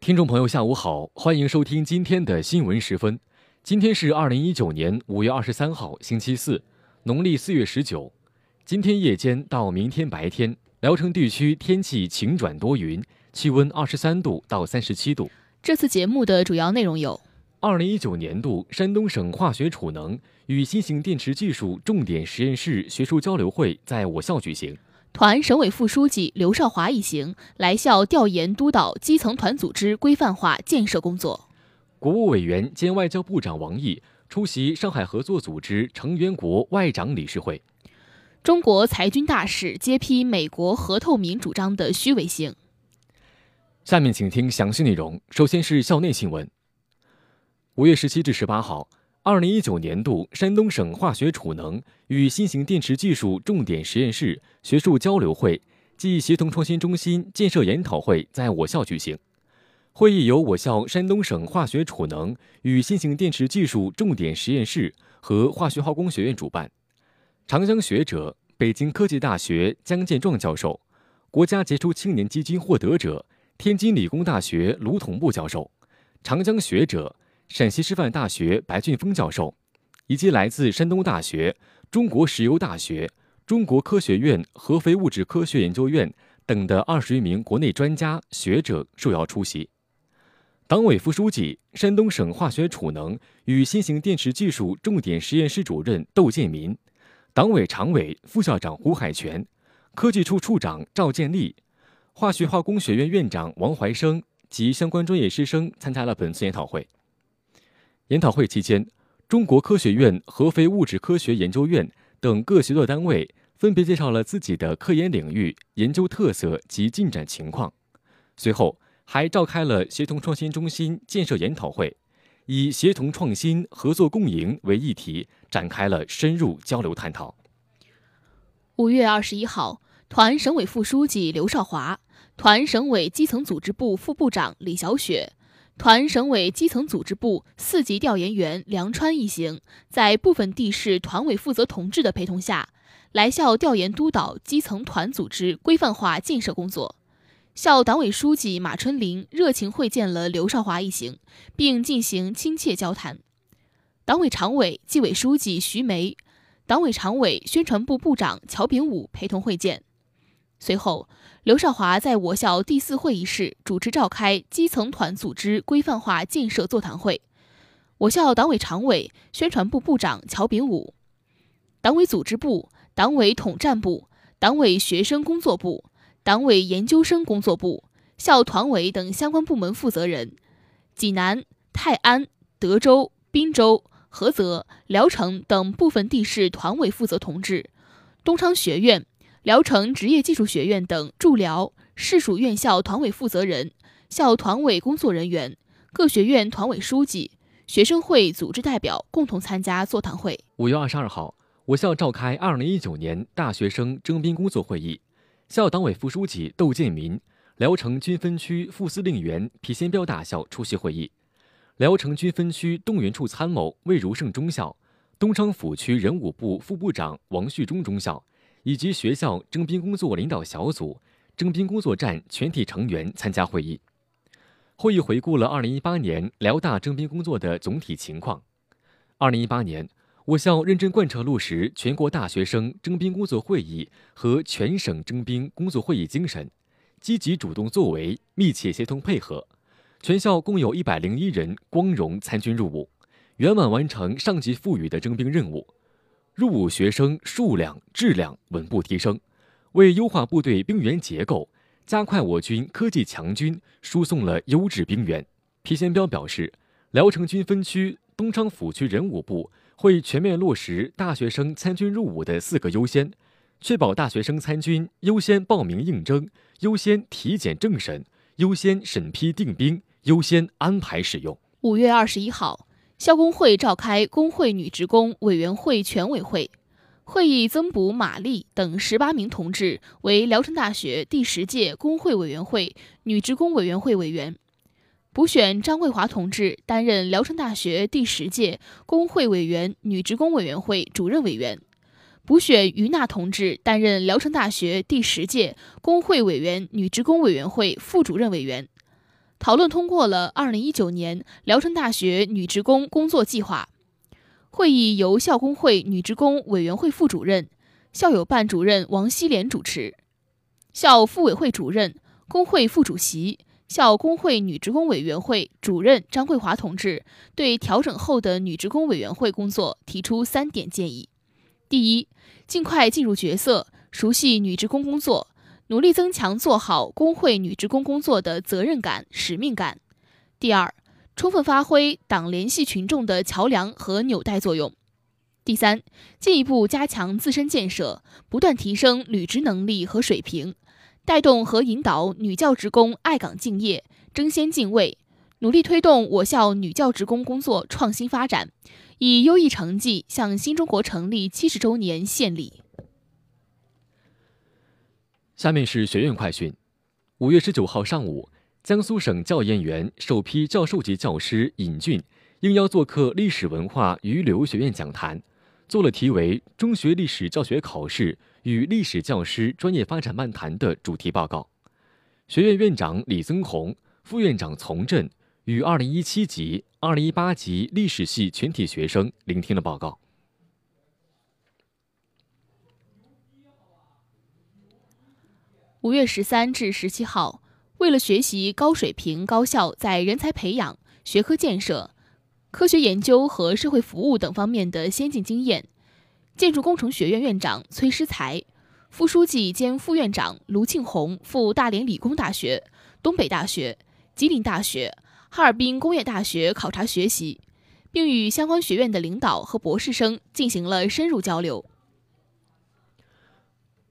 听众朋友，下午好，欢迎收听今天的新闻时分。今天是二零一九年五月二十三号，星期四，农历四月十九。今天夜间到明天白天，聊城地区天气晴转多云，气温二十三度到三十七度。这次节目的主要内容有：二零一九年度山东省化学储能与新型电池技术重点实验室学术交流会在我校举行。团省委副书记刘少华一行来校调研督导基层团组织规范化建设工作。国务委员兼外交部长王毅出席上海合作组织成员国外长理事会。中国裁军大使揭批美国核透明主张的虚伪性。下面请听详细内容。首先是校内新闻。五月十七至十八号。二零一九年度山东省化学储能与新型电池技术重点实验室学术交流会暨协同创新中心建设研讨会在我校举行。会议由我校山东省化学储能与新型电池技术重点实验室和化学化工学院主办。长江学者、北京科技大学姜建壮教授，国家杰出青年基金获得者、天津理工大学卢统部教授，长江学者。陕西师范大学白俊峰教授，以及来自山东大学、中国石油大学、中国科学院合肥物质科学研究院等的二十余名国内专家学者受邀出席。党委副书记、山东省化学储能与新型电池技术重点实验室主任窦建民，党委常委、副校长胡海泉，科技处处长赵建立，化学化工学院院长王怀生及相关专业师生参加了本次研讨会。研讨会期间，中国科学院合肥物质科学研究院等各协作单位分别介绍了自己的科研领域、研究特色及进展情况。随后，还召开了协同创新中心建设研讨会，以“协同创新，合作共赢”为议题，展开了深入交流探讨。五月二十一号，团省委副书记刘少华，团省委基层组织部副部长李小雪。团省委基层组织部四级调研员梁川一行，在部分地市团委负责同志的陪同下，来校调研督导基层团组织规范化建设工作。校党委书记马春林热情会见了刘少华一行，并进行亲切交谈。党委常委、纪委书记徐梅，党委常委、宣传部部长乔炳武陪同会见。随后。刘少华在我校第四会议室主持召开基层团组织规范化建设座谈会。我校党委常委、宣传部部长乔炳武，党委组织部、党委统战部、党委学生工作部、党委研究生工作部、校团委等相关部门负责人，济南、泰安、德州、滨州、菏泽、聊城等部分地市团委负责同志，东昌学院。聊城职业技术学院等驻辽、市属院校团委负责人、校团委工作人员、各学院团委书记、学生会组织代表共同参加座谈会。五月二十二号，我校召开二零一九年大学生征兵工作会议，校党委副书记窦建民、聊城军分区副司令员皮先彪大校出席会议，聊城军分区动员处参谋魏如胜中校、东昌府区人武部副部长王旭忠中校。以及学校征兵工作领导小组、征兵工作站全体成员参加会议。会议回顾了2018年辽大征兵工作的总体情况。2018年，我校认真贯彻落实全国大学生征兵工作会议和全省征兵工作会议精神，积极主动作为，密切协同配合，全校共有一百零一人光荣参军入伍，圆满完成上级赋予的征兵任务。入伍学生数量、质量稳步提升，为优化部队兵员结构、加快我军科技强军输送了优质兵员。皮先彪表示，聊城军分区、东昌府区人武部会全面落实大学生参军入伍的四个优先，确保大学生参军优先报名应征、优先体检政审、优先审批定兵、优先安排使用。五月二十一号。校工会召开工会女职工委员会全委会，会议增补马丽等十八名同志为聊城大学第十届工会委员会女职工委员会委员，补选张桂华同志担任聊城大学第十届工会委员女职工委员会主任委员，补选于娜同志担任聊城大学第十届工会委员女职工委员会副主任委员。讨论通过了二零一九年聊城大学女职工工作计划。会议由校工会女职工委员会副主任、校友办主任王希莲主持，校妇委会主任、工会副主席、校工会女职工委员会主任张桂华同志对调整后的女职工委员会工作提出三点建议：第一，尽快进入角色，熟悉女职工工作，努力增强做好工会女职工工作的责任感、使命感；第二，充分发挥党联系群众的桥梁和纽带作用。第三，进一步加强自身建设，不断提升履职能力和水平，带动和引导女教职工爱岗敬业、争先敬位，努力推动我校女教职工工作创新发展，以优异成绩向新中国成立七十周年献礼。下面是学院快讯：五月十九号上午。江苏省教研员首批教授级教师尹俊应邀做客历史文化与旅游学院讲坛，做了题为《中学历史教学考试与历史教师专业发展漫谈》的主题报告。学院院长李增宏、副院长丛振与二零一七级、二零一八级历史系全体学生聆听了报告。五月十三至十七号。为了学习高水平高校在人才培养、学科建设、科学研究和社会服务等方面的先进经验，建筑工程学院院长崔师才、副书记兼副院长卢庆红赴大连理工大学、东北大学、吉林大学、哈尔滨工业大学考察学习，并与相关学院的领导和博士生进行了深入交流。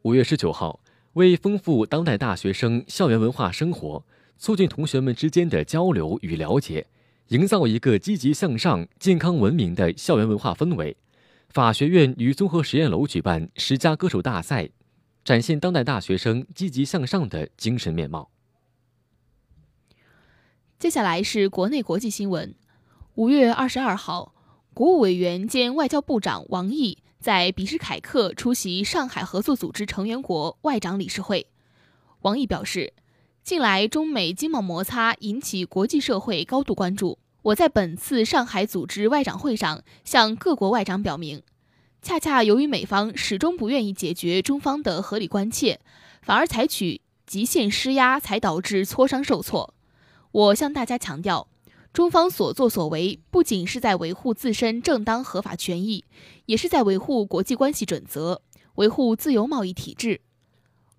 五月十九号。为丰富当代大学生校园文化生活，促进同学们之间的交流与了解，营造一个积极向上、健康文明的校园文化氛围，法学院与综合实验楼举办十佳歌手大赛，展现当代大学生积极向上的精神面貌。接下来是国内国际新闻。五月二十二号，国务委员兼外交部长王毅。在比什凯克出席上海合作组织成员国外长理事会，王毅表示，近来中美经贸摩擦引起国际社会高度关注。我在本次上海组织外长会上向各国外长表明，恰恰由于美方始终不愿意解决中方的合理关切，反而采取极限施压，才导致磋商受挫。我向大家强调。中方所作所为，不仅是在维护自身正当合法权益，也是在维护国际关系准则，维护自由贸易体制。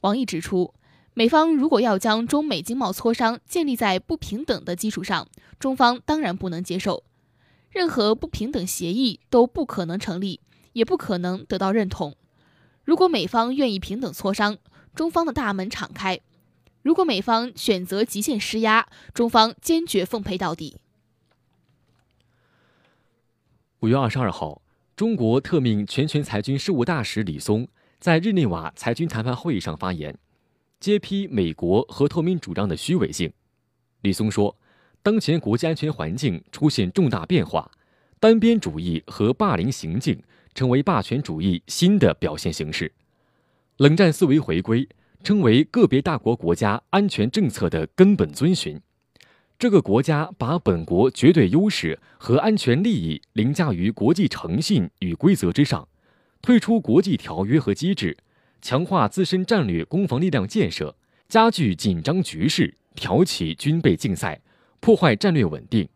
王毅指出，美方如果要将中美经贸磋商建立在不平等的基础上，中方当然不能接受。任何不平等协议都不可能成立，也不可能得到认同。如果美方愿意平等磋商，中方的大门敞开。如果美方选择极限施压，中方坚决奉陪到底。五月二十二号，中国特命全权裁军事务大使李松在日内瓦裁军谈判会议上发言，揭批美国和透明主张的虚伪性。李松说，当前国际安全环境出现重大变化，单边主义和霸凌行径成为霸权主义新的表现形式，冷战思维回归。称为个别大国国家安全政策的根本遵循，这个国家把本国绝对优势和安全利益凌驾于国际诚信与规则之上，退出国际条约和机制，强化自身战略攻防力量建设，加剧紧张局势，挑起军备竞赛，破坏战略稳定。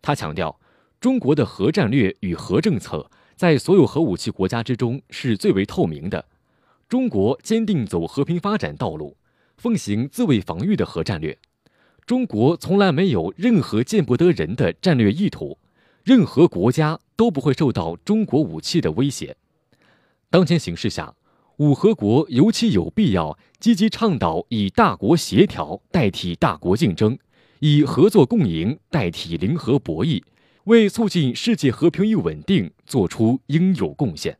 他强调，中国的核战略与核政策在所有核武器国家之中是最为透明的。中国坚定走和平发展道路，奉行自卫防御的核战略。中国从来没有任何见不得人的战略意图，任何国家都不会受到中国武器的威胁。当前形势下，五核国尤其有必要积极倡导以大国协调代替大国竞争，以合作共赢代替零和博弈，为促进世界和平与稳定做出应有贡献。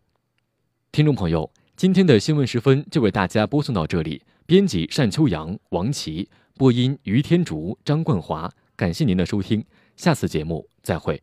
听众朋友。今天的新闻时分就为大家播送到这里。编辑单秋阳、王琦，播音于天竹、张冠华。感谢您的收听，下次节目再会。